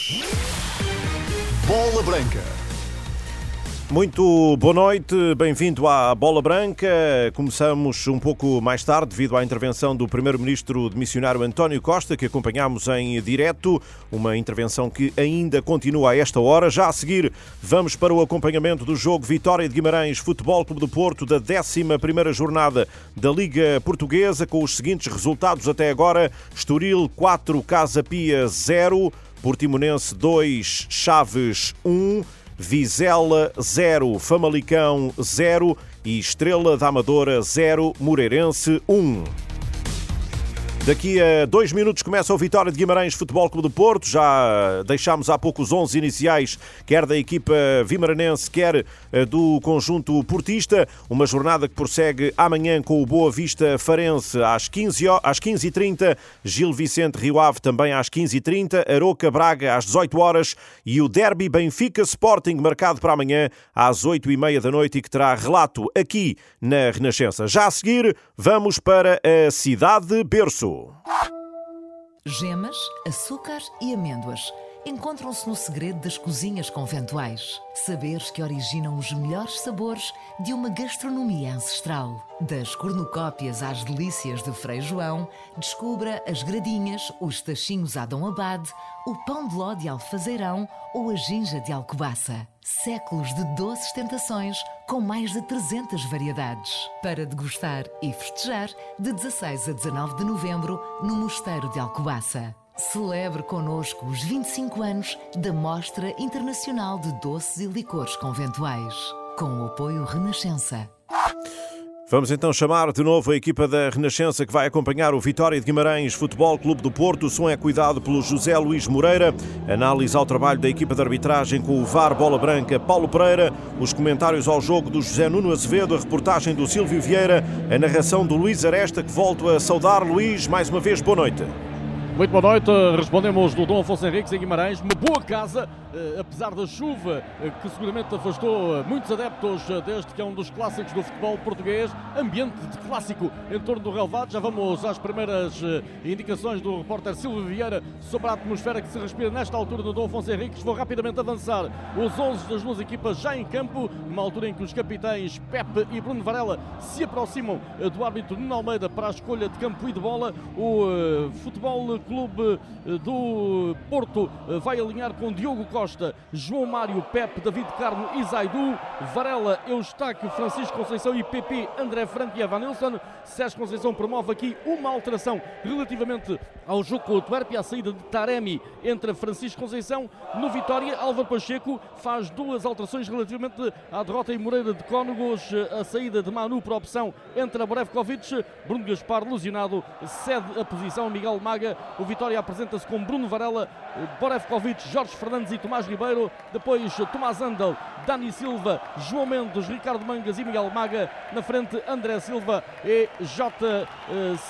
Açores. Bola Branca. Muito boa noite, bem-vindo à Bola Branca. Começamos um pouco mais tarde devido à intervenção do Primeiro-Ministro de Missionário António Costa, que acompanhamos em direto, uma intervenção que ainda continua a esta hora. Já a seguir, vamos para o acompanhamento do jogo Vitória de Guimarães Futebol Clube do Porto da 11ª jornada da Liga Portuguesa, com os seguintes resultados até agora: Estoril 4, Casa Pia 0, Portimonense 2, Chaves 1, Vizela 0, Famalicão 0 e Estrela da Amadora 0, Moreirense 1. Daqui a dois minutos começa o Vitória de Guimarães Futebol Clube do Porto. Já deixámos há pouco os 11 iniciais, quer da equipa vimaranense, quer eh, do conjunto portista. Uma jornada que prossegue amanhã com o Boa Vista Farense às 15 às 15h30, Gil Vicente Rio Ave também às 15h30, Aroca Braga às 18 horas e o Derby Benfica Sporting marcado para amanhã às 8h30 da noite e que terá relato aqui na Renascença. Já a seguir, vamos para a cidade berço. Gemas, açúcar e amêndoas encontram-se no segredo das cozinhas conventuais. Saberes que originam os melhores sabores de uma gastronomia ancestral. Das cornucópias às delícias de Frei João, descubra as gradinhas, os tachinhos a Dom Abade, o pão de ló de alfazeirão ou a ginja de alcobaça. Séculos de doces tentações com mais de 300 variedades. Para degustar e festejar de 16 a 19 de novembro no Mosteiro de Alcobaça. Celebre connosco os 25 anos da Mostra Internacional de Doces e Licores Conventuais, com o apoio Renascença. Vamos então chamar de novo a equipa da Renascença que vai acompanhar o Vitória de Guimarães Futebol Clube do Porto. O som é cuidado pelo José Luís Moreira. Análise ao trabalho da equipa de arbitragem com o VAR Bola Branca Paulo Pereira. Os comentários ao jogo do José Nuno Azevedo. A reportagem do Silvio Vieira. A narração do Luís Aresta que volto a saudar. Luís, mais uma vez, boa noite. Muito boa noite, respondemos do Dom Afonso Henriques em Guimarães. Uma boa casa, apesar da chuva eh, que seguramente afastou eh, muitos adeptos deste que é um dos clássicos do futebol português. Ambiente de clássico em torno do relevado. Já vamos às primeiras indicações do repórter Silvio Vieira sobre a atmosfera que se respira nesta altura do Dom Afonso Henriques. Vou rapidamente avançar os 11 das duas equipas já em campo, numa altura em que os capitães Pepe e Bruno Varela se aproximam do árbitro Nuno Almeida para a escolha de campo e de bola. O futebol Clube eh, do Porto eh, vai alinhar com Diogo Costa, João Mário, Pepe, David Carmo e Zaidu, Varela, Eustáquio, Francisco Conceição e PP, André Franco e Evanilson. Sérgio Conceição promove aqui uma alteração relativamente ao jogo com o Tuerpe, a saída de Taremi entre Francisco Conceição. No Vitória, Álvaro Pacheco faz duas alterações relativamente à derrota em Moreira de Cónegos, a saída de Manu por opção entre a Borevkovic, Bruno Gaspar, lesionado, cede a posição Miguel Maga, o Vitória apresenta-se com Bruno Varela, Borevkovic, Jorge Fernandes e Tomás Ribeiro. Depois Tomás Andal, Dani Silva, João Mendes, Ricardo Mangas e Miguel Maga. Na frente André Silva e J.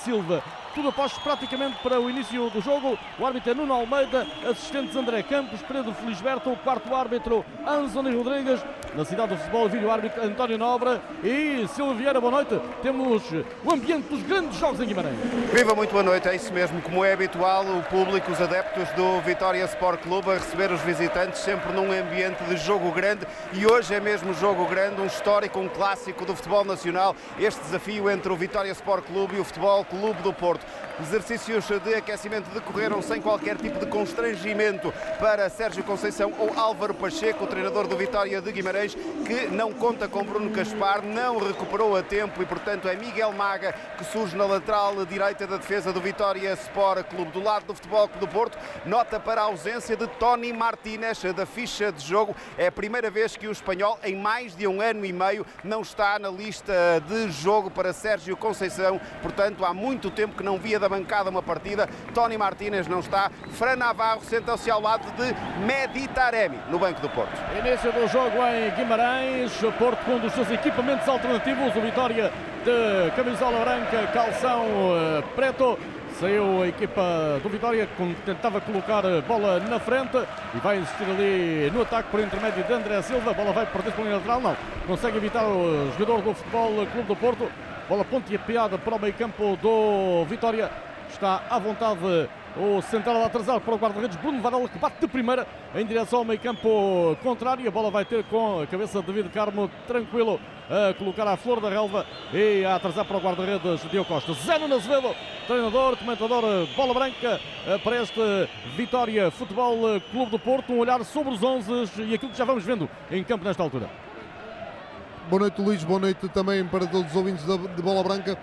Silva. Tudo aposto praticamente para o início do jogo. O árbitro é Nuno Almeida, assistentes André Campos, Pedro Felisberto, o quarto árbitro Anthony Rodrigues. Na cidade do futebol, vídeo árbitro António Nobre e Silvio Vieira, boa noite. Temos o ambiente dos grandes jogos em Guimarães. Viva, muito boa noite. É isso mesmo, como é habitual, o público, os adeptos do Vitória Sport Clube a receber os visitantes sempre num ambiente de jogo grande e hoje é mesmo jogo grande, um histórico, um clássico do futebol nacional. Este desafio entre o Vitória Sport Clube e o Futebol Clube do Porto. Exercícios de aquecimento decorreram sem qualquer tipo de constrangimento para Sérgio Conceição ou Álvaro Pacheco, o treinador do Vitória de Guimarães, que não conta com Bruno Caspar, não recuperou a tempo e, portanto, é Miguel Maga que surge na lateral direita da defesa do Vitória Sport Clube. Do lado do Futebol Clube do Porto, nota para a ausência de Tony Martínez da ficha de jogo. É a primeira vez que o espanhol, em mais de um ano e meio, não está na lista de jogo para Sérgio Conceição. Portanto, há muito tempo que não via da bancada uma partida. Tony Martínez não está. Fran Navarro senta-se ao lado de Meditaremi no banco do Porto. Início do jogo em Guimarães. Porto com um dos seus equipamentos alternativos. O Vitória de camisola branca, calção uh, preto. Saiu a equipa do Vitória tentava colocar a bola na frente e vai insistir ali no ataque por intermédio de André Silva. A bola vai perder pela linha lateral, não. Consegue evitar o jogador do Futebol Clube do Porto. Bola ponteapeada para o meio campo do Vitória. Está à vontade o central a atrasar para o guarda-redes Bruno Varela que bate de primeira em direção ao meio campo contrário. A bola vai ter com a cabeça de David Carmo tranquilo a colocar a flor da relva e a atrasar para o guarda-redes Diogo Costa. Zé Azevedo, treinador, comentador, bola branca para este Vitória Futebol Clube do Porto. Um olhar sobre os 11 e aquilo que já vamos vendo em campo nesta altura. Boa noite, Luís. Boa noite também para todos os ouvintes de Bola Branca.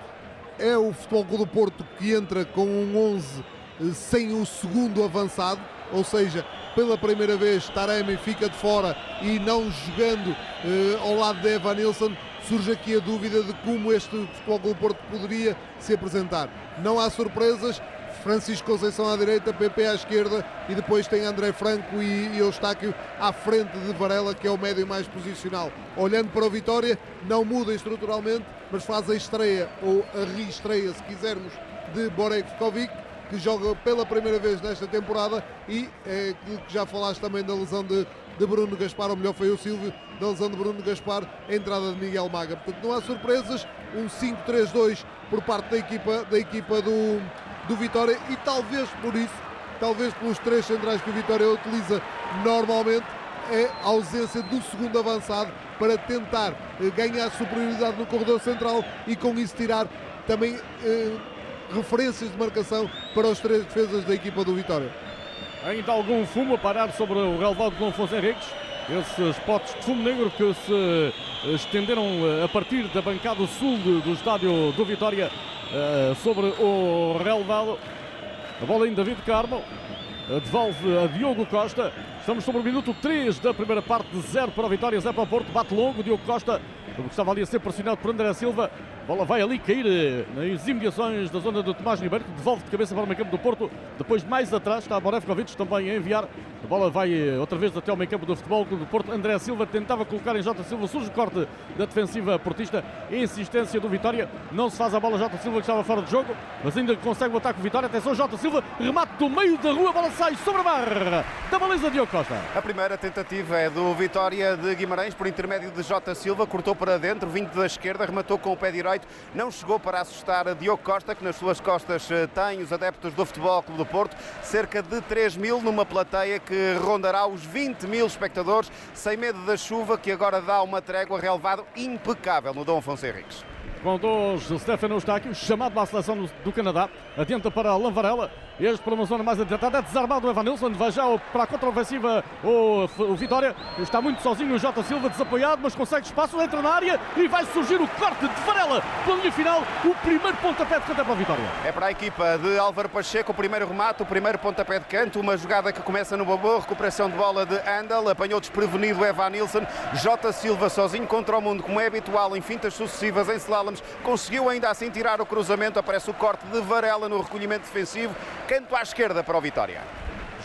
É o Futebol Clube do Porto que entra com um 11 eh, sem o segundo avançado, ou seja, pela primeira vez Taremi fica de fora e não jogando eh, ao lado de Evan Nilsson. Surge aqui a dúvida de como este Futebol Clube Porto poderia se apresentar. Não há surpresas, Francisco Conceição à direita, PP à esquerda e depois tem André Franco e, e Eustáquio à frente de Varela, que é o médio mais posicional. Olhando para o Vitória, não muda estruturalmente, mas faz a estreia, ou a reestreia, se quisermos, de Borek Kovic, que joga pela primeira vez nesta temporada e é aquilo que já falaste também da lesão de, de Bruno Gaspar, ou melhor foi o Silvio, da lesão de Bruno Gaspar, a entrada de Miguel Maga. Portanto, não há surpresas, um 5-3-2 por parte da equipa, da equipa do, do Vitória e talvez por isso, talvez pelos três centrais que o Vitória utiliza normalmente, é a ausência do segundo avançado para tentar eh, ganhar superioridade no corredor central e com isso tirar também eh, referências de marcação para os três defesas da equipa do Vitória. Ainda algum fumo a parar sobre o relevado de Afonso Henriques? Esses potes de fumo negro que se estenderam eh, a partir da bancada sul do estádio do Vitória uh, sobre o relevado. A bola em David Carmo. Devolve a Diogo Costa. Estamos sobre o minuto 3 da primeira parte de 0 para a Vitória, 0 para o Porto. Bate longo, Diogo Costa. Estava ali a ser pressionado por André Silva bola vai ali cair eh, nas imediações da zona do Tomás Ribeiro, que devolve de cabeça para o meio campo do Porto. Depois, mais atrás, está Borevkovic também a enviar. Bola vai eh, outra vez até ao meio campo do futebol do Porto. André Silva tentava colocar em Jota Silva, surge o corte da defensiva portista. Insistência do Vitória. Não se faz a bola Jota Silva, que estava fora de jogo, mas ainda consegue o ataque Vitória. Atenção, Jota Silva, remate do meio da rua, a bola sai sobre a barra da baliza de Costa. A primeira tentativa é do Vitória de Guimarães, por intermédio de Jota Silva, cortou para dentro, vindo da esquerda, rematou com o pé direito, não chegou para assustar a Diogo Costa, que nas suas costas eh, tem os adeptos do Futebol Clube do Porto, cerca de 3 mil numa plateia que rondará os 20 mil espectadores, sem medo da chuva, que agora dá uma trégua relevado impecável no Dom Afonso Henriques. Com dois, Stefano Eustáquio, chamado a seleção do, Canadá, adianta para Alain Varela, este para uma zona mais adiantada, é desarmado o Evanilson, vai já para a contra-ofensiva o, o Vitória, está muito sozinho o Jota Silva, desapoiado, mas consegue espaço, entra na área e vai surgir o corte de Varela, pela linha final, o primeiro pontapé de canto é para a Vitória. É para a equipa de Álvaro Pacheco, o primeiro remate, o primeiro pontapé de canto, uma jogada que começa no boa recuperação de bola de Andal, apanhou desprevenido o Evan Nilsson, Jota Silva sozinho contra o mundo, como é habitual em fintas sucessivas em slaloms, conseguiu ainda assim tirar o cruzamento, aparece o corte de Varela no recolhimento defensivo, canto à esquerda para o Vitória.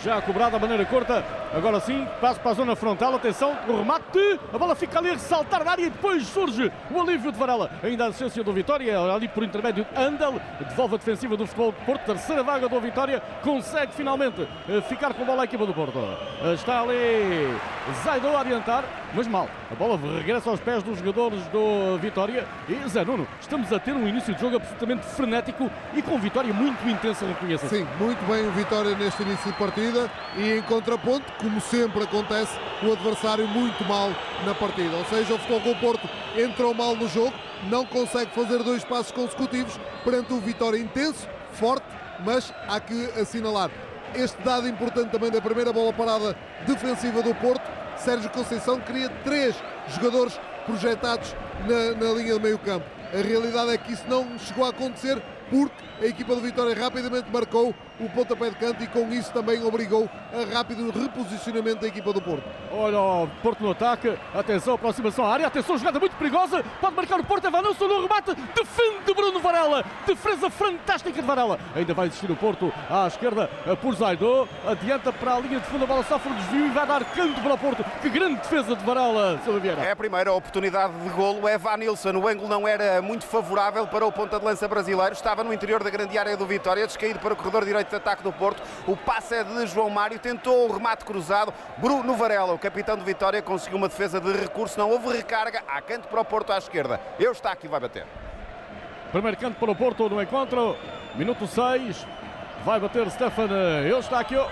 Já cobrada a maneira curta, agora sim, passo para a zona frontal, atenção, o remate, a bola fica ali a ressaltar na área e depois surge o alívio de Varela. Ainda a assistência do Vitória, ali por intermédio de Andal, devolve a defensiva do futebol de Porto, terceira vaga do Vitória, consegue finalmente eh, ficar com a bola a equipa do Porto. Eh, está ali Zaido a orientar, mas mal. A bola regressa aos pés dos jogadores do Vitória. E Zé Nuno, estamos a ter um início de jogo absolutamente frenético e com vitória muito intensa, reconheça Sim, muito bem o Vitória neste início de partida e em contraponto, como sempre acontece, o adversário muito mal na partida. Ou seja, o Futebol Porto entrou mal no jogo, não consegue fazer dois passos consecutivos perante o Vitória intenso, forte, mas há que assinalar este dado importante também da primeira bola parada defensiva do Porto. Sérgio Conceição queria três jogadores projetados na, na linha de meio campo. A realidade é que isso não chegou a acontecer porque a equipa do Vitória rapidamente marcou o pontapé de canto e com isso também obrigou a rápido reposicionamento da equipa do Porto. Olha o Porto no ataque, atenção, aproximação à área, atenção, jogada muito perigosa, pode marcar o Porto, avançou no remate, defende Bruno Varela, defesa fantástica de Varela, ainda vai existir o Porto à esquerda por Zaido, adianta para a linha de fundo, a bola sofre um desvio e vai dar canto para o Porto, que grande defesa de Varela, Silva Vieira. É a primeira oportunidade de golo, é Vanilson, o ângulo não era muito favorável para o ponta de lança brasileiro, estava no interior da grande área do Vitória, descaído para o corredor direito de ataque do Porto. O passe é de João Mário, tentou o remate cruzado. Bruno Varela, o capitão de Vitória, conseguiu uma defesa de recurso, não houve recarga. Há canto para o Porto à esquerda. Eu está aqui, vai bater. Primeiro canto para o Porto no encontro, minuto 6. Vai bater Stefan Eustáquio.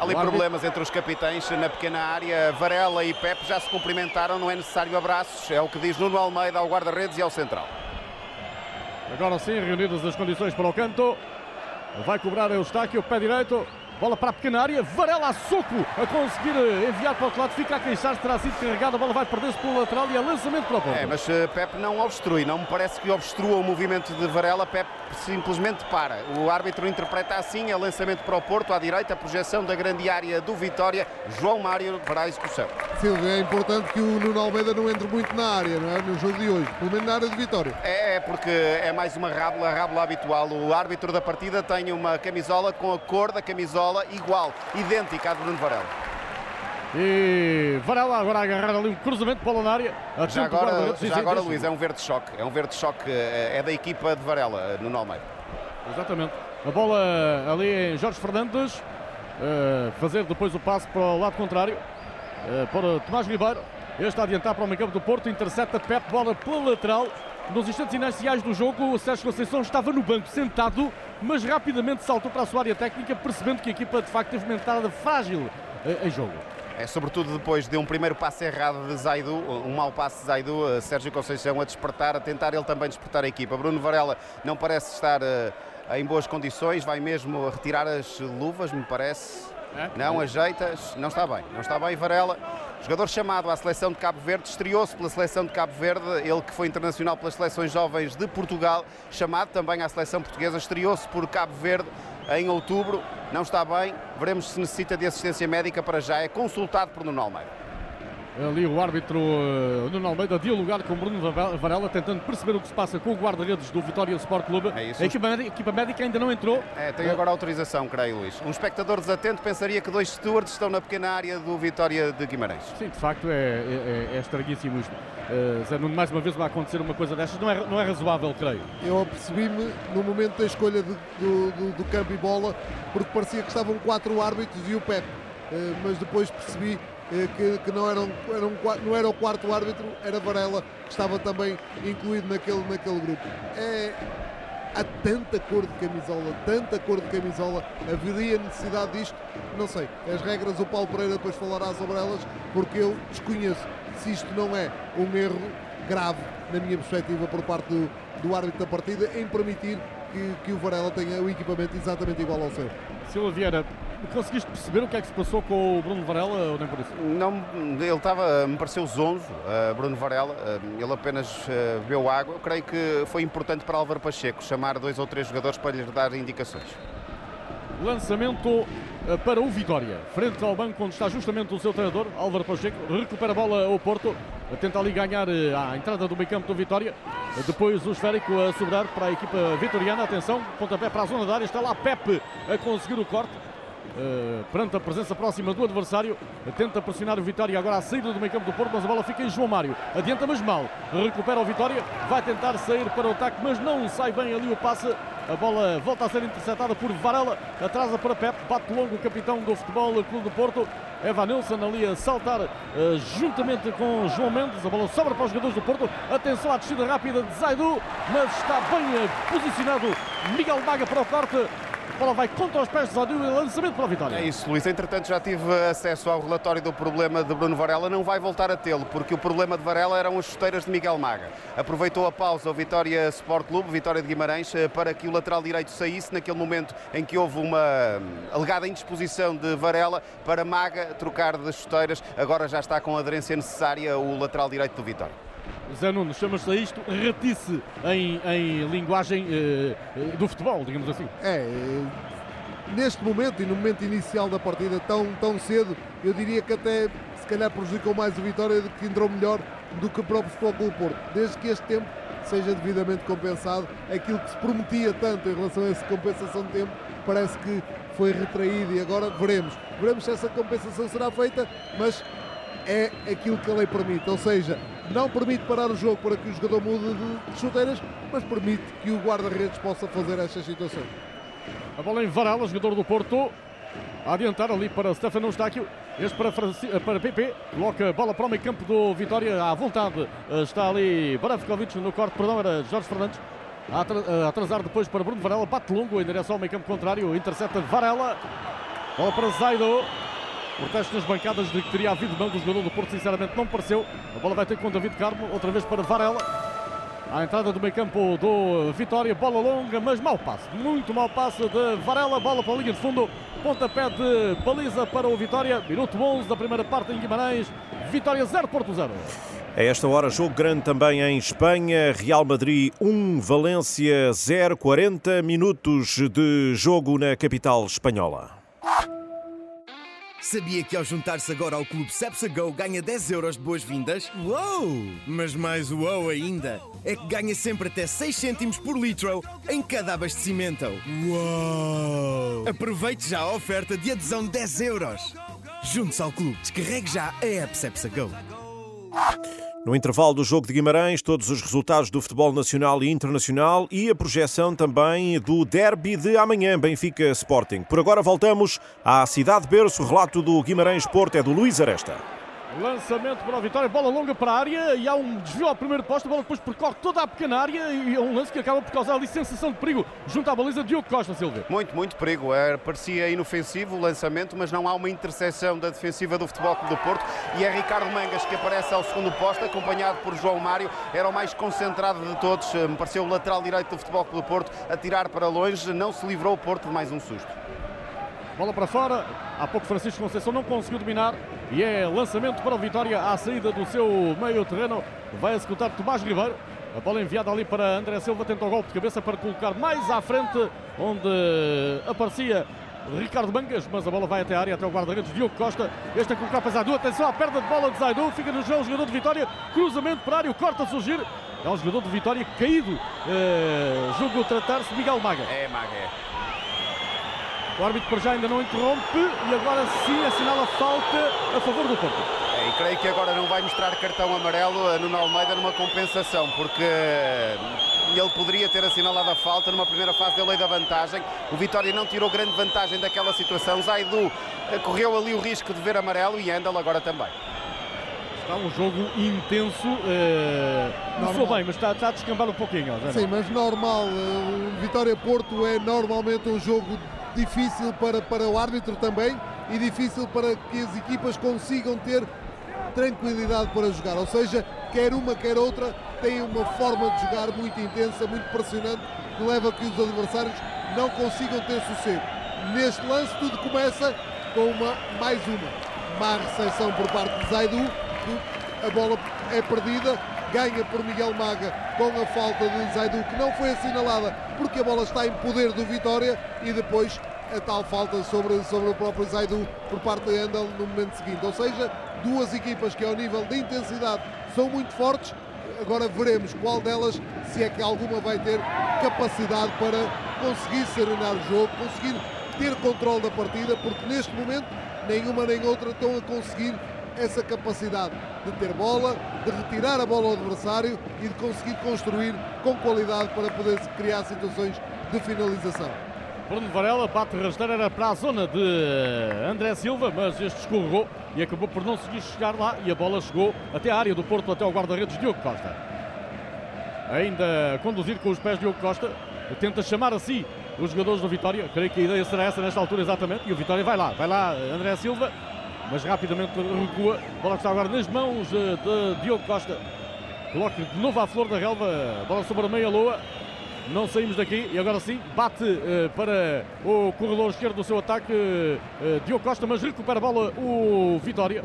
Ali problemas entre os capitães na pequena área. Varela e Pepe já se cumprimentaram, não é necessário abraços. É o que diz Nuno Almeida ao guarda-redes e ao central. Agora sim, reunidas as condições para o canto. Vai cobrar Eustáquio, pé direito. Bola para a pequena área, Varela a soco a conseguir enviar para o outro lado, fica a queixar, terá sido carregada, a bola vai perder-se pelo lateral e é lançamento para o ponto. É, mas uh, Pep não obstrui, não me parece que obstrua o movimento de Varela, Pep simplesmente para. O árbitro interpreta assim, é lançamento para o Porto, à direita, a projeção da grande área do Vitória, João Mário para a execução. Silvio, é importante que o Nuno Almeida não entre muito na área, não é? No jogo de hoje, pelo menos na área de Vitória. É, é porque é mais uma rábula, rábula habitual. O árbitro da partida tem uma camisola com a cor da camisola igual, idêntica à de Bruno Varela. E Varela agora a agarrar ali um cruzamento para a área. Já agora, já agora Luís, é um verde-choque. É um verde-choque, é da equipa de Varela, no Almeida. Exatamente. A bola ali em Jorge Fernandes. Uh, fazer depois o passe para o lado contrário. Uh, para Tomás Ribeiro. Este a adiantar para o meio campo do Porto. Intercepta Pep, bola pela lateral. Nos instantes iniciais do jogo, o Sérgio Conceição estava no banco sentado, mas rapidamente saltou para a sua área técnica, percebendo que a equipa de facto teve uma entrada frágil em jogo. É sobretudo depois de um primeiro passe errado de Zaidu, um mau passe de Zaidu, eh, Sérgio Conceição a despertar, a tentar ele também despertar a equipa. Bruno Varela não parece estar uh, em boas condições, vai mesmo retirar as luvas, me parece. É? Não ajeitas, não está bem, não está bem Varela. Jogador chamado à seleção de Cabo Verde, estreou-se pela seleção de Cabo Verde, ele que foi internacional pelas seleções jovens de Portugal, chamado também à seleção portuguesa, estreou-se por Cabo Verde em outubro, não está bem, veremos se necessita de assistência médica para já, é consultado por Nuno Almeida. Ali o árbitro uh, Nuno Almeida dialogar com Bruno Varela, tentando perceber o que se passa com o guarda-redes do Vitória Sport Clube. É isso. A equipa, a equipa médica ainda não entrou. É, tem agora autorização, creio, Luís. Um espectador desatento pensaria que dois stewards estão na pequena área do Vitória de Guimarães. Sim, de facto é, é, é estranhíssimo isto. Uh, Zé Nuno, mais uma vez vai acontecer uma coisa destas, não é, não é razoável, creio. Eu apercebi-me no momento da escolha de, do, do, do, campo e bola, porque parecia que estavam quatro árbitros e o Pep. Uh, mas depois percebi eh, que, que não, era um, era um, não era o quarto árbitro, era Varela, que estava também incluído naquele, naquele grupo. É, há tanta cor de camisola, tanta cor de camisola, haveria necessidade disto? Não sei. As regras o Paulo Pereira depois falará sobre elas, porque eu desconheço se isto não é um erro grave, na minha perspectiva, por parte do, do árbitro da partida, em permitir que, que o Varela tenha o equipamento exatamente igual ao seu. Silva Vieira, conseguiste perceber o que é que se passou com o Bruno Varela ou nem por isso? Não, ele estava, me pareceu zonzo, uh, Bruno Varela, uh, ele apenas uh, bebeu água. Eu creio que foi importante para Álvaro Pacheco chamar dois ou três jogadores para lhes dar indicações. Lançamento para o Vitória, frente ao banco onde está justamente o seu treinador, Álvaro Pacheco, recupera a bola ao Porto, tenta ali ganhar a entrada do meio campo do Vitória, depois o esférico a sobrar para a equipa vitoriana, atenção, pontapé para a zona da área, está lá Pepe a conseguir o corte, Uh, perante a presença próxima do adversário, tenta pressionar o Vitória agora à saída do meio campo do Porto, mas a bola fica em João Mário. Adianta, mas mal. Recupera o Vitória, vai tentar sair para o ataque, mas não sai bem ali o passe. A bola volta a ser interceptada por Varela, atrasa para Pep, bate longo o capitão do Futebol Clube do Porto. Eva Nilsson ali a saltar uh, juntamente com João Mendes. A bola sobra para os jogadores do Porto. Atenção à descida rápida de Zaidu, mas está bem posicionado Miguel Maga para o corte. A bola vai contra os pés de Zadu e lançamento para a vitória. É isso, Luís. Entretanto, já tive acesso ao relatório do problema de Bruno Varela. Não vai voltar a tê-lo, porque o problema de Varela eram as chuteiras de Miguel Maga. Aproveitou a pausa o Vitória Sport Clube, Vitória de Guimarães, eh, para que o lateral direito saísse naquele momento em que houve uma hum, alegada indisposição de Varela para Maga trocar de chuteiras. Agora já está com a aderência necessária o lateral direito do Vitória. Zé Nunes, chama-se a isto ratice em, em linguagem eh, do futebol, digamos assim. É, eh, neste momento e no momento inicial da partida, tão, tão cedo, eu diria que até se calhar prejudicou mais o Vitória, que entrou melhor do que o próprio Futebol Clube Porto. Desde que este tempo seja devidamente compensado, aquilo que se prometia tanto em relação a essa compensação de tempo, parece que foi retraído e agora veremos. Veremos se essa compensação será feita, mas é aquilo que a lei permite, ou seja, não permite parar o jogo para que o jogador mude de chuteiras, mas permite que o guarda-redes possa fazer estas situações. A bola em Varela, jogador do Porto, a adiantar ali para Stefano Eustáquio, este para, Franci... para PP, coloca a bola para o meio campo do Vitória. À vontade, está ali Baravkovic no corte, perdão, era Jorge Fernandes, a atrasar depois para Bruno Varela, bate longo em direção ao meio campo contrário, intercepta Varela, bola para Zaido, protesto nas bancadas de que teria havido mão do jogador do Porto, sinceramente não pareceu, a bola vai ter com David Carmo, outra vez para Varela, à entrada do meio campo do Vitória, bola longa, mas mau passo, muito mau passo de Varela, bola para a linha de fundo, pontapé de baliza para o Vitória, minuto 11 da primeira parte em Guimarães, Vitória 0, Porto 0. A esta hora, jogo grande também em Espanha. Real Madrid 1, Valência 0, 40 minutos de jogo na capital espanhola. Sabia que ao juntar-se agora ao clube Cepsa Go ganha 10 euros de boas-vindas? Uou! Mas mais uou ainda é que ganha sempre até 6 cêntimos por litro em cada abastecimento. Uou! Aproveite já a oferta de adesão de 10 euros. Junte-se ao clube, descarregue já a app. No intervalo do jogo de Guimarães, todos os resultados do futebol nacional e internacional e a projeção também do derby de amanhã, Benfica Sporting. Por agora voltamos à cidade berço. O relato do Guimarães Porto é do Luís Aresta. Lançamento para a vitória, bola longa para a área e há um desvio ao primeiro posto, a bola depois percorre toda a pequena área e é um lance que acaba por causar ali sensação de perigo junto à baliza de Diogo Costa Silva. Muito, muito perigo. É, parecia inofensivo o lançamento, mas não há uma interseção da defensiva do Futebol Clube do Porto e é Ricardo Mangas que aparece ao segundo posto, acompanhado por João Mário. Era o mais concentrado de todos, me pareceu o lateral direito do Futebol Clube do Porto a tirar para longe, não se livrou o Porto de mais um susto. Bola para fora. Há pouco Francisco Conceição não conseguiu dominar. E é lançamento para o Vitória à saída do seu meio terreno. Vai executar Tomás Ribeiro. A bola enviada ali para André Silva. Tenta o golpe de cabeça para colocar mais à frente, onde aparecia Ricardo Mangas, mas a bola vai até a área, até o guarda-redes Diogo Costa. Este a colocar para Zaidu. Atenção à perda de bola de Zaidu. Fica no chão o jogador de Vitória. Cruzamento para a área. O corta a surgir. É um jogador de Vitória caído. É, julgo tratar-se de Miguel Maga. É, Maga, é. O árbitro por já ainda não interrompe e agora sim assinala falta a favor do Porto. É, e creio que agora não vai mostrar cartão amarelo a Nuno Almeida numa compensação, porque ele poderia ter assinalado a falta numa primeira fase da lei da vantagem. O Vitória não tirou grande vantagem daquela situação. Zaidu eh, correu ali o risco de ver amarelo e Andal agora também. Está um jogo intenso, uh, não bem, mas está, está a descambar um pouquinho. Sim, mas normal. Uh, Vitória Porto é normalmente um jogo difícil para, para o árbitro também e difícil para que as equipas consigam ter tranquilidade para jogar. Ou seja, quer uma, quer outra, têm uma forma de jogar muito intensa, muito pressionante, que leva a que os adversários não consigam ter sossego. Neste lance, tudo começa com uma mais uma má recepção por parte de Zaidu, a bola é perdida, ganha por Miguel Maga com a falta de Zaidu, que não foi assinalada porque a bola está em poder do Vitória e depois a tal falta sobre, sobre o próprio Zaidu por parte de Andal no momento seguinte. Ou seja, duas equipas que ao nível de intensidade são muito fortes. Agora veremos qual delas, se é que alguma vai ter capacidade para conseguir serenar o jogo, conseguir ter controle da partida, porque neste momento nenhuma nem outra estão a conseguir essa capacidade de ter bola, de retirar a bola ao adversário e de conseguir construir com qualidade para poder criar situações de finalização. Bruno Varela bate rasteira era para a zona de André Silva, mas este escorregou e acabou por não conseguir chegar lá e a bola chegou até a área do Porto, até ao guarda-redes Diogo Costa. Ainda conduzir com os pés Diogo Costa, tenta chamar a si os jogadores do Vitória. Creio que a ideia será essa nesta altura exatamente. E o Vitória vai lá, vai lá André Silva, mas rapidamente recua. A bola está agora nas mãos eh, de Diogo Costa. Coloca de novo à flor da relva, bola sobre a meia loa. Não saímos daqui e agora sim bate uh, para o corredor esquerdo do seu ataque uh, Diogo Costa, mas recupera a bola o Vitória.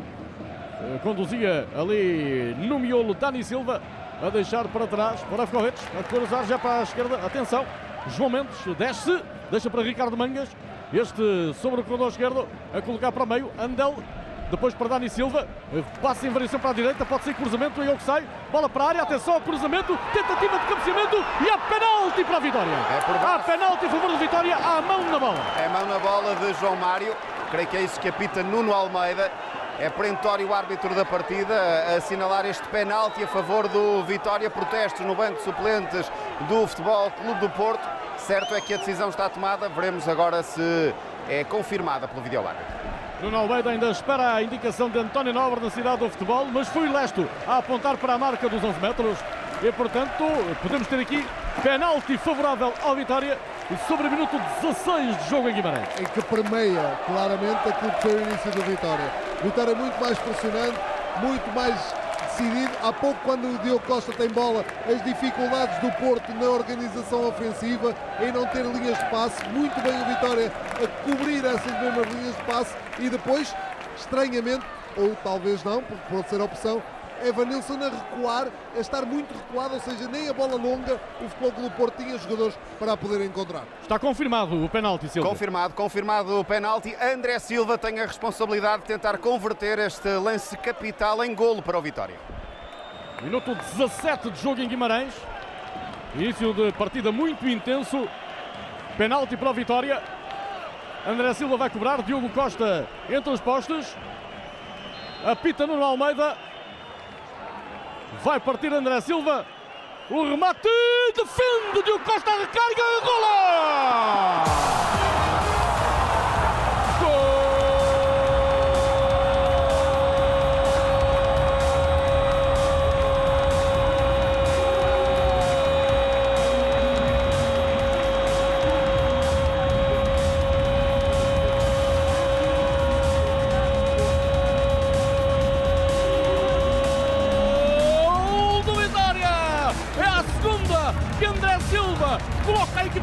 Conduzia ali no miolo Dani Silva a deixar para trás para Corretes, a cruzar já para a esquerda. Atenção, João Mendes desce, deixa para Ricardo Mangas. Este sobre o corredor esquerdo a colocar para meio. Andel depois para Dani Silva, passa em variação para a direita, pode ser cruzamento, é o que sai, bola para a área, atenção ao cruzamento, tentativa de cabeceamento e há penalti para a Vitória. É por há penalti a favor da Vitória, há mão na bola. É mão na bola de João Mário, creio que é isso que apita Nuno Almeida. É perentório o árbitro da partida a assinalar este penalti a favor do Vitória. Protestos no banco de suplentes do Futebol Clube do Porto. Certo é que a decisão está tomada, veremos agora se é confirmada pelo videoárbitro. Nuno Almeida ainda espera a indicação de António Nobre na cidade do futebol, mas foi Lesto a apontar para a marca dos 11 metros. E, portanto, podemos ter aqui Penalti favorável ao Vitória sobre o minuto 16 de jogo em Guimarães. Em que permeia claramente aquilo que foi o início do Vitória. Vitória muito mais pressionante, muito mais decidido. Há pouco, quando o Diogo Costa tem bola, as dificuldades do Porto na organização ofensiva, em não ter linhas de passe. Muito bem o Vitória a cobrir essas mesmas linhas de passe e depois, estranhamente, ou talvez não, porque pode ser opção, Evanilson a recuar, a estar muito recuado, ou seja, nem a bola longa o Futebol Clube Porto tinha jogadores para a poder encontrar. Está confirmado o penalti, Silva. Confirmado, confirmado o penalti. André Silva tem a responsabilidade de tentar converter este lance capital em golo para o Vitória. Minuto 17 de jogo em Guimarães. Início de partida muito intenso. Penalti para o Vitória. André Silva vai cobrar. Diogo Costa entre os postos. Apita Nuno Almeida. Vai partir André Silva. O remate defende Diogo Costa. Recarga. Golo! coloca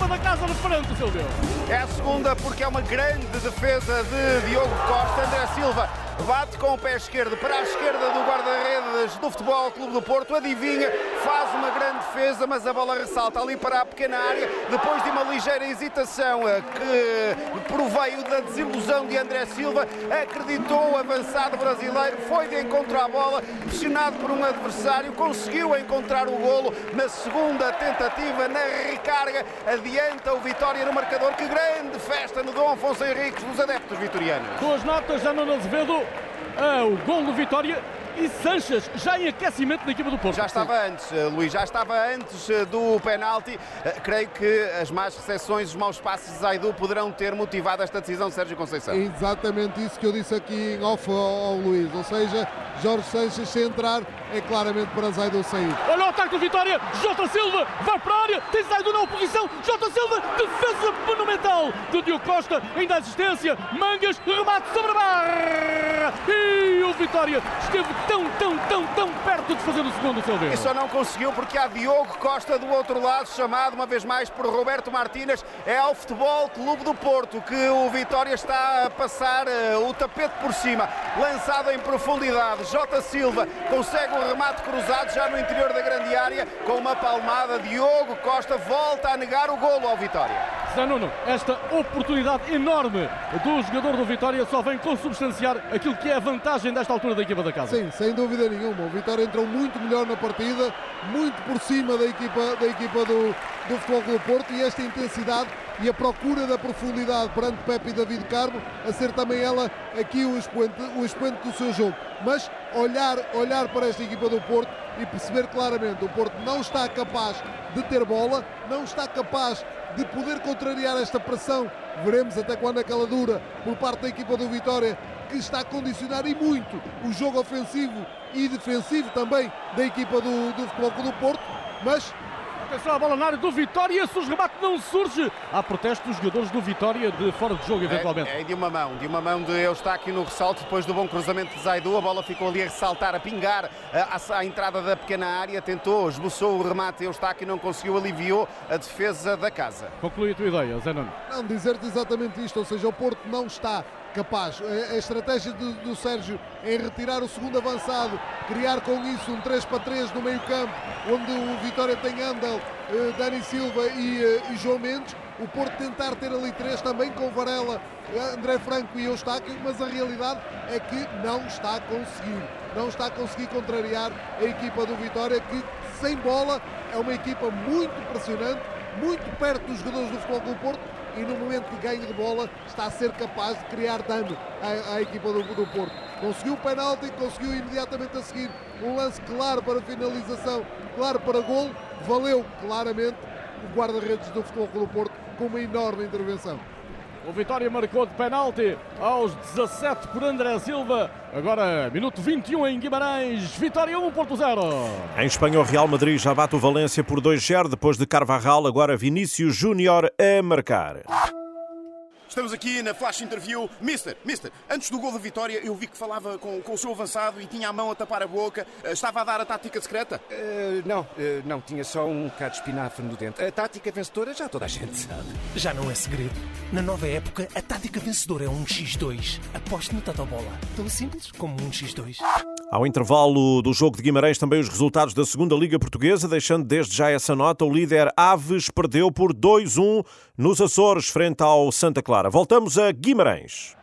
a equipa da casa de frente, seu Deus. É a segunda porque é uma grande defesa de Diogo Costa. André Silva bate com o pé esquerdo para a esquerda do guarda-redes do Futebol Clube do Porto, adivinha, faz uma grande defesa, mas a bola ressalta ali para a pequena área, depois de uma ligeira hesitação eh, que proveio da desilusão de André Silva, acreditou o avançado brasileiro, foi de encontro à bola, pressionado por um adversário, conseguiu encontrar o golo na segunda tentativa, na recarga, adianta o Vitória no marcador, que grande festa no Dom Afonso Henriques dos adeptos vitorianos. Duas notas já no Azevedo, ah, o gol do Vitória e Sanches já em aquecimento da equipa do Porto. Já estava antes, eh, Luís, já estava antes eh, do penalti. Eh, creio que as más recepções, os maus passos de Zaidu poderão ter motivado esta decisão de Sérgio Conceição. É exatamente isso que eu disse aqui em off ao, Luís, ou seja, Jorge Sanches se entrar é claramente para Zaidu sair. Olha o ataque do Vitória, Jota Silva vai para a área, tem Zaidu na oposição, Jota Silva, defesa monumental do Diogo Costa, ainda a assistência, Mangas, remate sobre a barra e Vitória esteve tão, tão, tão, tão perto de fazer o segundo, seu Deus. E só não conseguiu porque há Diogo Costa do outro lado, chamado uma vez mais por Roberto Martínez. É ao Futebol Clube do Porto que o Vitória está a passar uh, o tapete por cima, lançado em profundidade. Jota Silva consegue um remate cruzado já no interior da grande área, com uma palmada. Diogo Costa volta a negar o golo ao Vitória. Zé Nuno, esta oportunidade enorme do jogador do Vitória só vem consubstanciar aquilo que é a vantagem desta altura da equipa da casa. Sim, sem dúvida nenhuma. O Vitória entrou muito melhor na partida, muito por cima da equipa, da equipa do, do Futebol Clube Porto e esta intensidade e a procura da profundidade perante Pepe e David Carmo a ser também ela aqui o expoente, o expoente do seu jogo. Mas olhar, olhar para esta equipa do Porto e perceber claramente o Porto não está capaz de ter bola, não está capaz de poder contrariar esta pressão. Veremos até quando aquela dura por parte da equipa do Vitória que está a condicionar e muito o jogo ofensivo e defensivo também da equipa do, do Futebol do Porto, mas Atenção à bola na área do Vitória, se os remate não surge. Há protesto dos jogadores do Vitória de fora de jogo, eventualmente. É, é de uma mão, de uma mão de Eustáquio no ressalto, depois do bom cruzamento de Zaidu. A bola ficou ali a ressaltar, a pingar à, entrada da pequena área. Tentou, esboçou o remate. Eustáquio não conseguiu, aliviou a defesa da casa. Conclui a tua ideia, Zé Nuno. Não, dizer-te exatamente isto, ou seja, o Porto não está capaz. A, estratégia do, do, Sérgio em retirar o segundo avançado, criar com isso um 3 para 3 no meio campo, onde o Vitória tem Andel, eh, Dani Silva e, eh, e, João Mendes. O Porto tentar ter ali três também com Varela, André Franco e Eustáquio, mas a realidade é que não está a conseguir. Não está a conseguir contrariar a equipa do Vitória, que sem bola é uma equipa muito impressionante, muito perto dos jogadores do Futebol do Porto e no momento de ganho de bola está a ser capaz de criar dano à, à equipa do, do, Porto. Conseguiu o penalti, conseguiu imediatamente a seguir um lance claro para finalização, claro para gol, valeu claramente o guarda-redes do Futebol do Porto com uma enorme intervenção. O Vitória marcou de penalti aos 17 por André Silva. Agora, minuto 21 em Guimarães. Vitória 1, Porto 0. Em Espanha, o Real Madrid já bate o Valência por 2-0 depois de Carvajal. Agora Vinícius Júnior a marcar. Estamos aqui na flash interview. Mister, Mister, antes do gol da vitória eu vi que falava com, com o seu avançado e tinha a mão a tapar a boca. Eh, Estava a dar a tática secreta? Uh, não, uh, não, tinha só um bocado de espinafre no dente. A tática vencedora já toda a gente sabe. Já não é segredo. Na nova época, a tática vencedora é um X2. Aposte no Totobola. Tão simples como um X2. Ao intervalo do jogo de Guimarães, também os resultados da segunda Liga Portuguesa, deixando desde já essa nota. O líder Aves perdeu por 2-1 nos Açores, frente ao Santa Clara. Voltamos a Guimarães.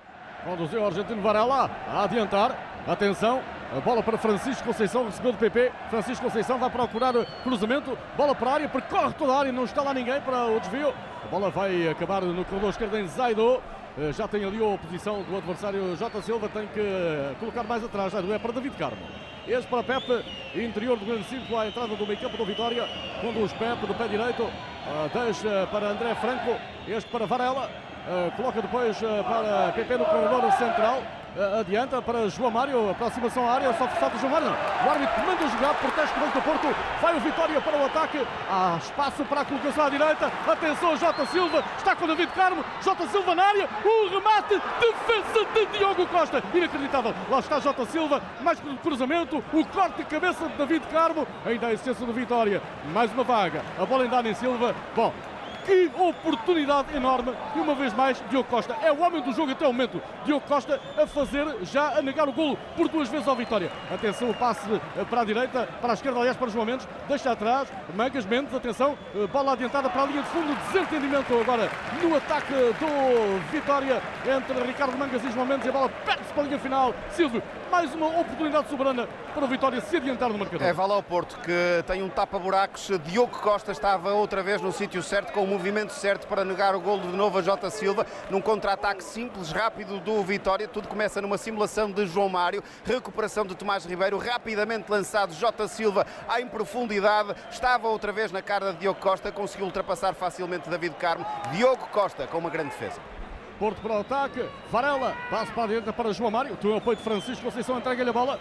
Conduziu o argentino Varela a adiantar. Atenção, a bola para Francisco Conceição, recebeu do PP. Francisco Conceição vai procurar cruzamento. Bola para a área, percorre toda a área, não está lá ninguém para o desvio. A bola vai acabar no corredor esquerdo em Zaido. Eh, Já tem ali a oposição do adversário Jota Silva, tem que colocar mais atrás. Zaido é para David Carmo. Este para Pepe, interior do grande círculo, à entrada do meio campo do Vitória. Conduz Pepe do pé direito, ah, deixa para André Franco. Este para Varela. Uh, coloca depois uh, para PP no corredor central. Uh, adianta para João Mário, aproximação à área, só falta João Mário. O árbitro manda jogar, protege o do Porto. Vai o Vitória para o ataque. Há espaço para a colocação à direita. Atenção, Jota Silva. Está com David Carmo. Jota Silva na área. O remate. Defesa de Diogo Costa. Inacreditável. Lá está Jota Silva. Mais cruzamento. O corte de cabeça de David Carmo. Ainda a essência do Vitória. Mais uma vaga. A bola em Silva. Bom, que oportunidade enorme. E uma vez mais, Diogo Costa é o homem do jogo até o momento. Diogo Costa a fazer, já a negar o golo por duas vezes ao Vitória. Atenção, o passe para a direita, para a esquerda, aliás, para os momentos. Deixa atrás, Mangas Mendes, atenção, bola adiantada para a linha de fundo. Desentendimento agora no ataque do Vitória entre Ricardo Mangas e João Mendes. E a bola perde-se para a linha final. Silvio, mais uma oportunidade soberana para o Vitória se adiantar no marcador. É, vá lá ao Porto, que tem um tapa-buracos. Diogo Costa estava outra vez no sítio certo, com movimento certo para negar o golo de novo a Jota Silva, num contra-ataque simples, rápido do Vitória. Tudo começa numa simulação de João Mário, recuperação de Tomás Ribeiro, rapidamente lançado Jota Silva em profundidade. Estava outra vez na cara de Diogo Costa, conseguiu ultrapassar facilmente David Carmo. Diogo Costa com uma grande defesa. Porto para o ataque, Varela, passo para a direita para João Mário, o apoio de Francisco Conceição, entrega-lhe a bola,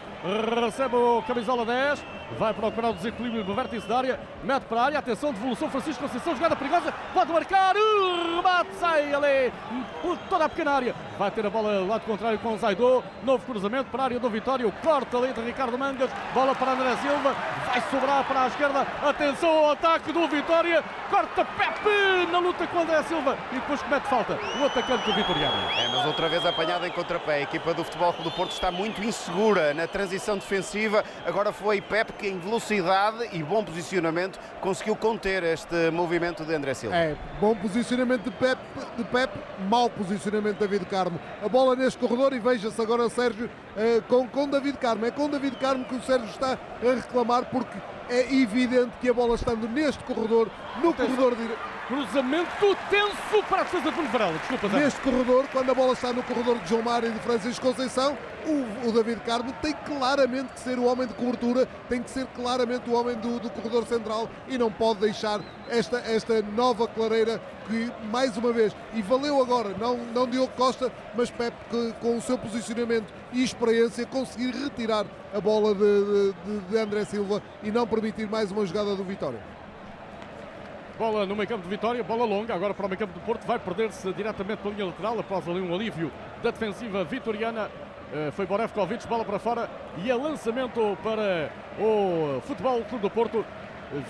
recebe o camisola 10, vai procurar o desequilíbrio no vértice da área, mete para a área, atenção, devolução, Francisco Conceição, jogada perigosa, pode marcar, remate, sai ali, por toda a pequena área, vai ter a bola do lado contrário com o Zaido, novo cruzamento para a área do Vitória, o corte ali de Ricardo Mangas, bola para André Silva, vai sobrar para a esquerda, atenção ao ataque do Vitória, corta Pepe na luta com André Silva e depois comete falta, o atacante do Vitoriano. É, mas outra vez apanhada em contrapé. A equipa do Futebol Clube do Porto está muito insegura na transição defensiva. Agora foi Pepe que, em velocidade e bom posicionamento, conseguiu conter este movimento de André Silva. É, bom posicionamento de Pepe, de Pepe mau posicionamento de David Carmo. A bola neste corredor e veja-se agora o Sérgio eh, com, com David Carmo. É com David Carmo que o Sérgio está a reclamar porque é evidente que a bola estando neste corredor, no corredor direito. Cruzamento tenso para a defesa de Varela. Desculpa. Neste corredor, quando a bola está no corredor de João Mário e de Francisco Conceição, o, o David Carmo tem claramente que ser o homem de cobertura, tem que ser claramente o homem do, do corredor central e não pode deixar esta, esta nova clareira que, mais uma vez, e valeu agora, não, não Diogo Costa, mas Pepe, que, com o seu posicionamento e experiência, conseguir retirar a bola de, de, de André Silva e não permitir mais uma jogada do Vitória. Bola no meio campo de Vitória, bola longa, agora para o meio campo do Porto, vai perder-se diretamente pela linha lateral, após ali um alívio da defensiva vitoriana. Eh, Foi Borevkovic, bola para fora e é lançamento para o Futebol Clube do Porto.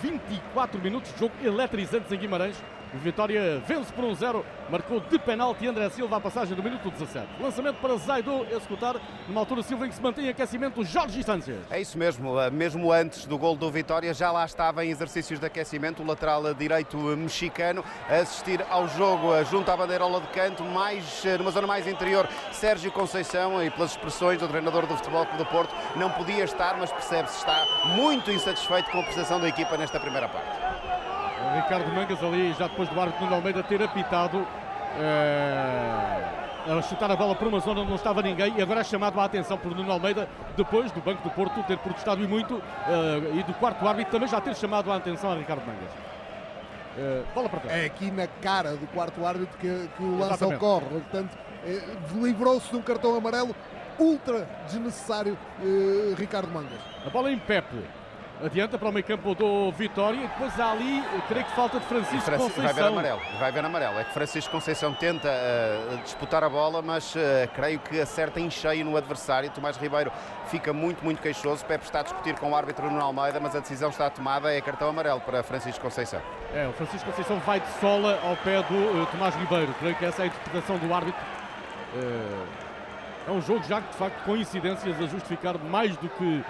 24 minutos de jogo eletrizantes em Guimarães. O Vitória vence por 1-0, marcou de penalti André Silva a passagem do minuto 17. Lançamento para Zaido executar, numa altura Silva em que se mantém aquecimento Jorge Instâncias. É isso mesmo, eh, mesmo antes do gol do Vitória, já lá estava em exercícios de aquecimento o lateral direito mexicano a assistir ao jogo eh, junto à bandeirola de canto, mais, eh, numa zona mais interior, Sérgio Conceição, e pelas expressões do treinador do Futebol Clube do Porto, não podia estar, mas percebe-se, está muito insatisfeito com a prestação da equipa nesta primeira parte. Ricardo Mangas ali, já depois do árbitro Nuno Almeida ter apitado, eh, a chutar a bola por uma zona onde não estava ninguém e agora é chamado a atenção por Nuno Almeida, depois do Banco do Porto ter protestado e muito, eh, e do quarto árbitro também já ter chamado a atenção a Ricardo Mangas. Uh, bola para trás. É aqui na cara do quarto árbitro que, que o lance Exatamente. ocorre. Portanto, livrou-se de um cartão amarelo ultra desnecessário, Ricardo Mangas. A bola em Pepe. Adianta para o meio campo do Vitória. E depois há ali, creio que falta de Francisco Francisco vai ver Conceição. amarelo, vai ver amarelo. É que Francisco Conceição tenta eh, disputar a bola, mas eh, creio que acerta em cheio no adversário. Tomás Ribeiro fica muito, muito queixoso. Pepe está a discutir com o árbitro Nuno Almeida, mas a decisão está tomada. É cartão amarelo para Francisco Conceição. É, o Francisco Conceição vai de sola ao pé do eh, Tomás Ribeiro. Creio que essa é a interpretação do árbitro. É um jogo já que, de facto, com incidências a justificar mais do que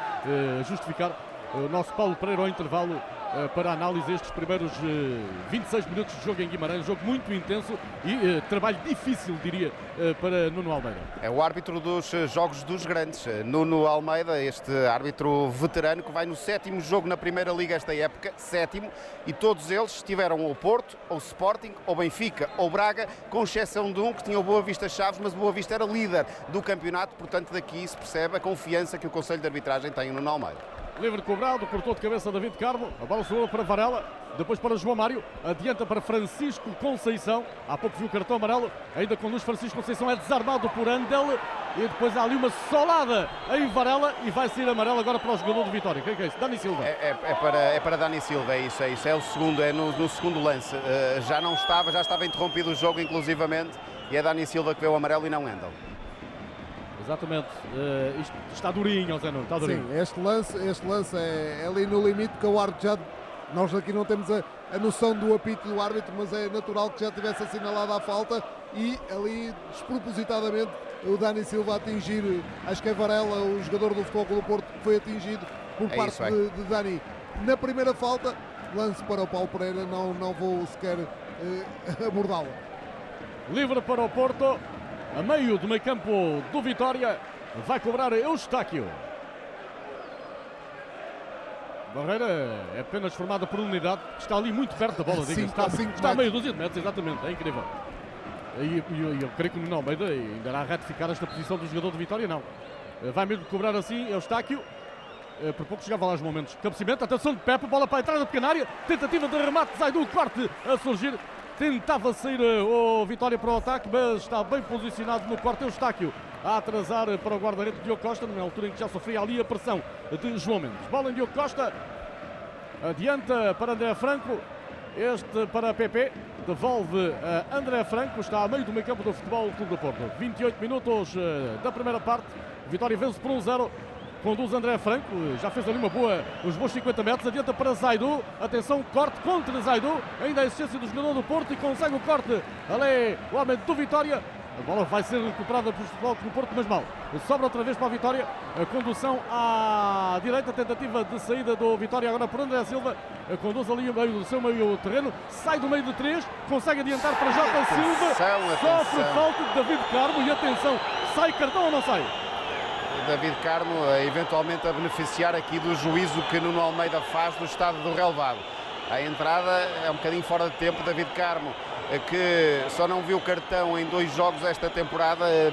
justificar. O nosso Paulo Pereira ao intervalo eh, para a análise estes primeiros eh, 26 minutos de jogo em Guimarães. Jogo muito intenso e eh, trabalho difícil, diria, eh, para Nuno Almeida. É o árbitro dos eh, jogos dos grandes, eh, Nuno Almeida, este árbitro veterano que vai no sétimo jogo na Primeira Liga esta época, sétimo, e todos eles estiveram ou Porto, ou Sporting, ou Benfica, ou Braga, com exceção de um que tinha o Boa Vista Chaves, mas o Boa Vista era líder do campeonato, portanto daqui se percebe a confiança que o Conselho de Arbitragem tem no Nuno Almeida. Livre cobrado, cortou de cabeça David Carmo, a bola sobrou para Varela, depois para João Mário, adianta para Francisco Conceição, há pouco viu o cartão amarelo, ainda conduz Francisco Conceição, é desarmado por Andel e depois há ali uma solada em Varela e vai sair amarelo agora para o jogador do Vitória. Quem é é isso? Dani Silva. É, é- é para, é para Dani Silva, é isso, é isso. É o segundo, é no, no segundo lance. Eh, já não estava, já estava interrompido o jogo, inclusivamente, e é Dani Silva que vê o amarelo e não Endel. Exatamente, Eh, isto está durinho, Zé Nuno, está durinho. Sim, este lance, este lance é, é ali no limite que o árbitro já. Nós aqui não temos a, a noção do apito do árbitro, mas é natural que já tivesse assinalado a falta e ali despropositadamente o Dani Silva atingir, acho que é Varela, o jogador do Futebol Clube do Porto, que foi atingido por É parte isso, é. de, de Dani. Na primeira falta, lance para o Paulo Pereira, não, não vou sequer eh, abordá-lo. Livre para o Porto, a meio do meio campo do Vitória, vai cobrar Eustáquio. Barreira é apenas formada por unidade, que está ali muito perto da bola, está, está a meio dúzia de metros, exatamente, é incrível. E, e- e eu creio que o Nuno Almeida ainda irá ratificar esta posição do jogador do Vitória, não. Vai mesmo cobrar assim Eustáquio. Eh, Por pouco chegava lá os momentos. Cabecimento, atenção de Pepe, bola para a entrada da pequena área. Tentativa de remate, sai do corte a surgir. Tentava sair eh, o Vitória para o ataque, mas está bem posicionado no corte. Eustáquio a atrasar eh, para o guarda-redes Diogo Costa, numa altura em que já sofria ali a pressão de João Mendes. Bola em Diogo Costa, adianta para André Franco. Este para PP, devolve a André Franco, está a meio do meio campo do Futebol Clube do Porto. 28 minutos eh, da primeira parte, Vitória vence por 1-0. Conduz André Franco, já fez ali uma boa, os bons 50 metros, adianta para Zaidu, atenção, corte contra Zaidu, ainda a existência do jogador do Porto e consegue o corte, ali o homem do Vitória, a bola vai ser recuperada pelo Futebol do Porto, mas mal, sobra outra vez para a Vitória, a condução à direita, tentativa de saída do Vitória agora por André Silva, a conduz ali o meio do seu meio terreno, sai do meio de três, consegue adiantar para Jota Silva, Atenção, sofre falta de David Carmo e atenção, sai cartão ou não sai? David Carmo, eventualmente a beneficiar aqui do juízo que Nuno Almeida faz do estado do relevado. A entrada é um bocadinho fora de tempo, David Carmo, que só não viu cartão em dois jogos esta temporada, eh,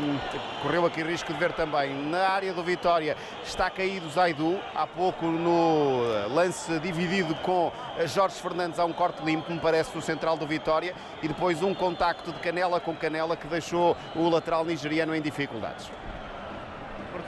correu aqui risco de ver também. Na área do Vitória está caído Zaidu, há pouco no eh, lance dividido com Jorge Fernandes há um corte limpo, me parece, do central do Vitória, e depois um contacto de canela com canela que deixou o lateral nigeriano em dificuldades.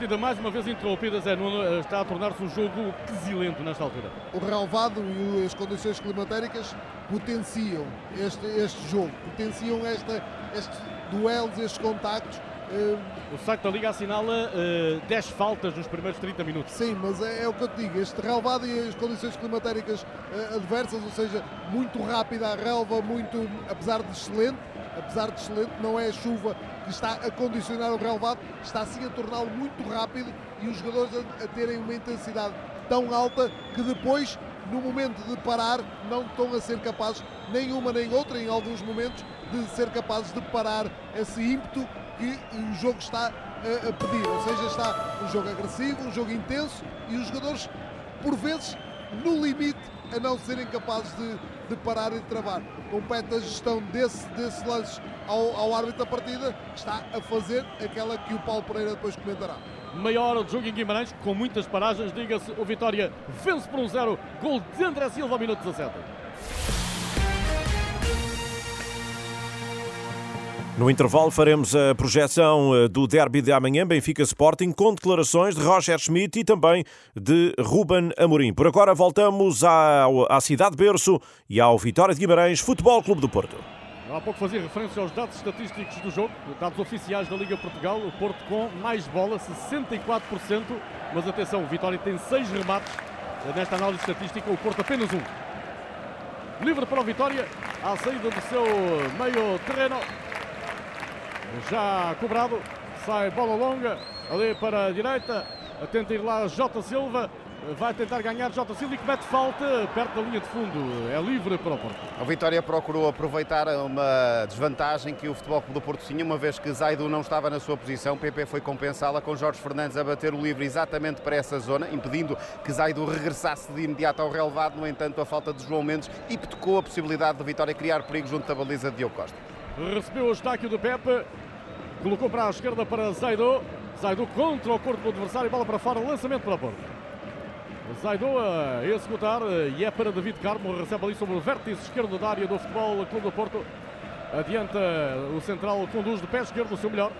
Partida mais uma vez interrompida, Zé Nuno, eh, está a tornar-se um jogo quesilento nesta altura. o relevado e as condições climatéricas potenciam este, este jogo, potenciam esta, estes duelos, estes contactos. eh, O site da Liga assinala eh, 10 faltas nos primeiros 30 minutos. Sim, mas é, é o que eu te digo, este relevado e as condições climatéricas eh, adversas, ou seja, muito rápida a relva, muito, apesar de excelente, apesar de excelente, não é a chuva que está a condicionar o relevado, está sim a torná-lo muito rápido e os jogadores a, a terem uma intensidade tão alta que depois, no momento de parar, não estão a ser capazes, nem uma nem outra, em alguns momentos, de ser capazes de parar esse ímpeto que o jogo está a, a pedir. Ou seja, está um jogo agressivo, um jogo intenso e os jogadores, por vezes, no limite, a não serem capazes de, de parar e de travar. Compete a gestão desse, desse lance ao, ao árbitro da partida, que está a fazer aquela que o Paulo Pereira depois comentará. De jogo em Guimarães, com muitas paragens. Diga-se, o Vitória vence por um zero. Gol de André Silva, minuto 17. No intervalo faremos a projeção eh, do derby de amanhã, Benfica Sporting, com declarações de Roger Schmidt e também de Ruben Amorim. Por agora voltamos à, à cidade berço e ao Vitória de Guimarães Futebol Clube do Porto. Há pouco fazia referência aos dados estatísticos do jogo, dados oficiais da Liga Portugal. O Porto com mais bola, 64%. Mas atenção, o Vitória tem 6 remates. Nesta análise estatística, o Porto apenas um. Livre para o Vitória, à saída do seu meio terreno. Já cobrado, sai bola longa, ali para a direita. Tenta ir lá Jota Silva vai tentar ganhar Jota Silva e comete falta perto da linha de fundo. É livre para o Porto. A Vitória procurou aproveitar uma desvantagem que o Futebol Clube do Porto tinha, uma vez que Zaidu não estava na sua posição. PP foi compensá-la com Jorge Fernandes a bater o livre exatamente para essa zona, impedindo que Zaidu regressasse de imediato ao relevado. No entanto, a falta de João Mendes hipotecou a possibilidade de Vitória criar perigo junto à baliza de Diogo Costa. Recebeu o estáquio do Pepe, colocou para a esquerda para Zaidu. Zaidu contra o corpo do adversário, bola para fora, lançamento para o Porto. Zaido a executar e é para David Carmo, recebe ali sobre o vértice esquerdo da área do Futebol Clube do Porto. Adianta o central, conduz de pé esquerdo o seu melhor.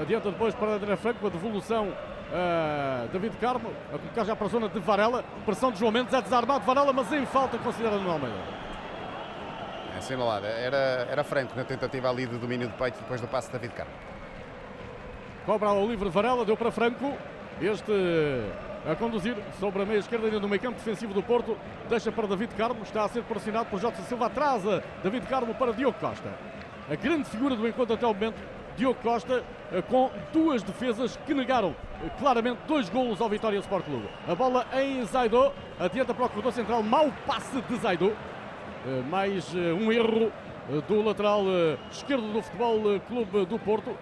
Adianta depois para André Franco, a devolução a David Carmo, a colocar já para a zona de Varela. Pressão de João Mendes, é desarmado Varela, mas em falta considera no Almeida. Assinalada, era, era Franco na tentativa ali de domínio de peito depois do passe de David Carmo. Cobra ao livre Varela, deu para Franco. Este a conduzir sobre a meia esquerda ainda no meio campo defensivo do Porto. Deixa para David Carmo, está a ser pressionado por Jota Silva. Atrasa David Carmo para Diogo Costa. A grande figura do encontro até o momento, Diogo Costa, eh, com duas defesas que negaram eh, claramente dois golos ao Vitória Sport Clube. A bola em Zaido, adianta para o corredor central, mau passe de Zaido. Eh, mais um erro do lateral esquerdo do Futebol Clube do Porto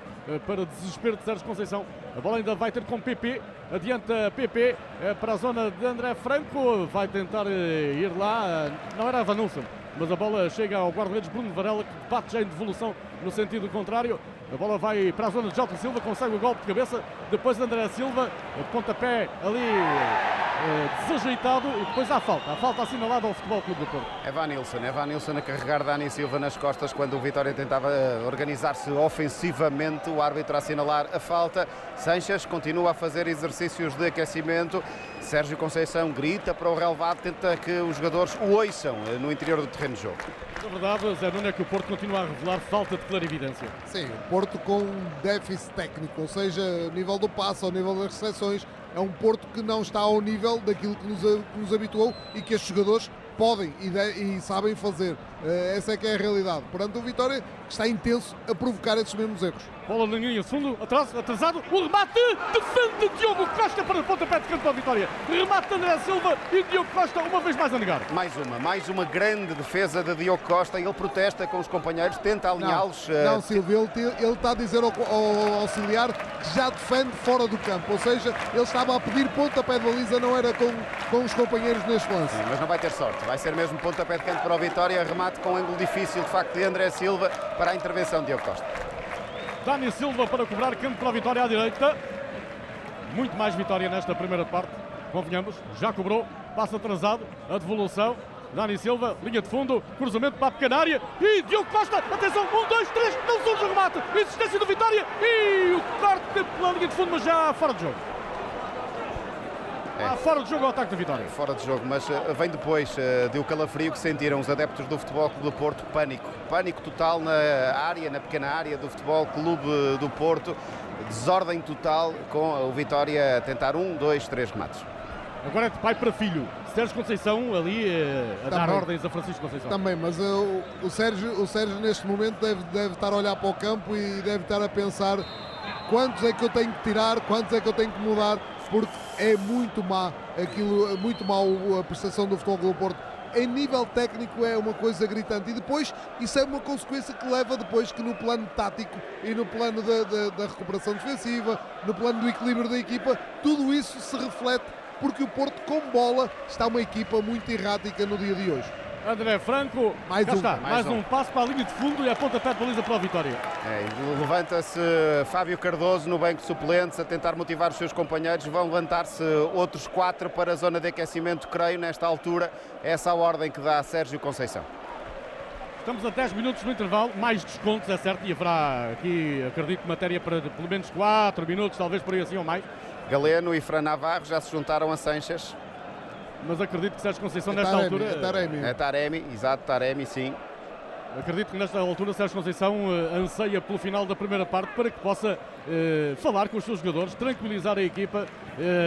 para desespero de Sérgio Conceição. A bola ainda vai ter com PP. Adianta PP eh, para a zona de André Franco. Vai tentar eh, ir lá. Não era Vanilson, mas a bola chega ao guarda-redes Bruno Varela, que bate já em devolução no sentido contrário. A bola vai para a zona de Jota Silva, consegue o golpe de cabeça. Depois André Silva, pontapé ali eh, desajeitado e depois há falta. A falta assinalada ao Futebol Clube do Porto. É Vanilson, é Vanilson a carregar Dani Silva nas costas quando o Vitória tentava eh, organizar-se ofensivamente. O árbitro a assinalar a falta. Sanches continua a fazer exercícios de aquecimento. Sérgio Conceição grita para o relevado, tenta que os jogadores o ouçam eh, no interior do terreno de jogo. Na verdade, Zé Nuno, é que o Porto continua a revelar falta de clarividência. Sim, o Porto com um déficit técnico, ou seja, a nível do passo, ao nível das recepções, é um Porto que não está ao nível daquilo que nos, que nos habituou e que estes jogadores podem e, de, e sabem fazer. Uh, essa é que é a realidade. Portanto, o Vitória está intenso a provocar esses mesmos erros. Bola na linha fundo, atrás, atrasado, o remate, defende Diogo Costa para o pontapé de canto para a Vitória. Remate André Silva e Diogo Costa uma vez mais a negar. Mais uma, mais uma grande defesa de Diogo Costa. Ele protesta com os companheiros, tenta alinhá-los. Não, não uh... Silvio, ele, ele, está a dizer ao, ao, auxiliar que já defende fora do campo. Ou seja, ele estava a pedir pontapé de baliza, não era com, com os companheiros neste lance. Sim, mas não vai ter sorte. Vai ser mesmo pontapé de canto para o Vitória. Remate com ângulo difícil, de facto, de André Silva para a intervenção de Diogo Costa. Dani Silva para cobrar canto para a Vitória à direita. Muito mais vitória nesta primeira parte, convenhamos. Já cobrou, passa atrasado, a devolução. Dani Silva, linha de fundo, cruzamento para a pequena área e Diogo Costa, atenção, um, dois, três, não surge o remate, existência do Vitória e o corte pela linha de fundo, mas já fora de jogo. É. Ah, fora de jogo o ataque da vitória. Fora de jogo, mas uh, vem depois uh, de o calafrio que sentiram os adeptos do Futebol Clube do Porto. Pânico. Pânico total na área, na pequena área do Futebol Clube do Porto. Desordem total com o Vitória a tentar um, dois, três remates. Agora é de pai para filho. Sérgio Conceição ali uh, a Também. dar ordens a Francisco Conceição. Também, mas uh, o, Sérgio, o Sérgio neste momento deve, deve estar a olhar para o campo e deve estar a pensar quantos é que eu tenho que tirar, quantos é que eu tenho que mudar porque é muito má aquilo, muito má a prestação do Futebol do Porto. Em nível técnico é uma coisa gritante e depois isso é uma consequência que leva depois que no plano tático e no plano da, da, da recuperação defensiva, no plano do equilíbrio da equipa, tudo isso se reflete porque o Porto com bola está uma equipa muito errática no dia de hoje. André Franco. Mais um. Está, mais, mais um. um. passo para a linha de fundo e a pontapé de baliza para a vitória. É, Levanta-se Fábio Cardoso no banco de suplentes a tentar motivar os seus companheiros. Vão levantar-se outros quatro para a zona de aquecimento, creio, nesta altura. Essa é a ordem que dá a Sérgio Conceição. Estamos a 10 minutos no intervalo, mais descontos, é certo, e haverá aqui, acredito, matéria para pelo menos 4 minutos, talvez por aí assim ou mais. Galeno e Fran Navarro já se juntaram a Sanches. Mas acredito que Sérgio Conceição, É nesta Taremi, altura. é Taremi. É Taremi, exato, Taremi, sim. Acredito que nesta altura Sérgio Conceição eh, anseia pelo final da primeira parte para que possa eh, falar com os seus jogadores, tranquilizar a equipa. eh,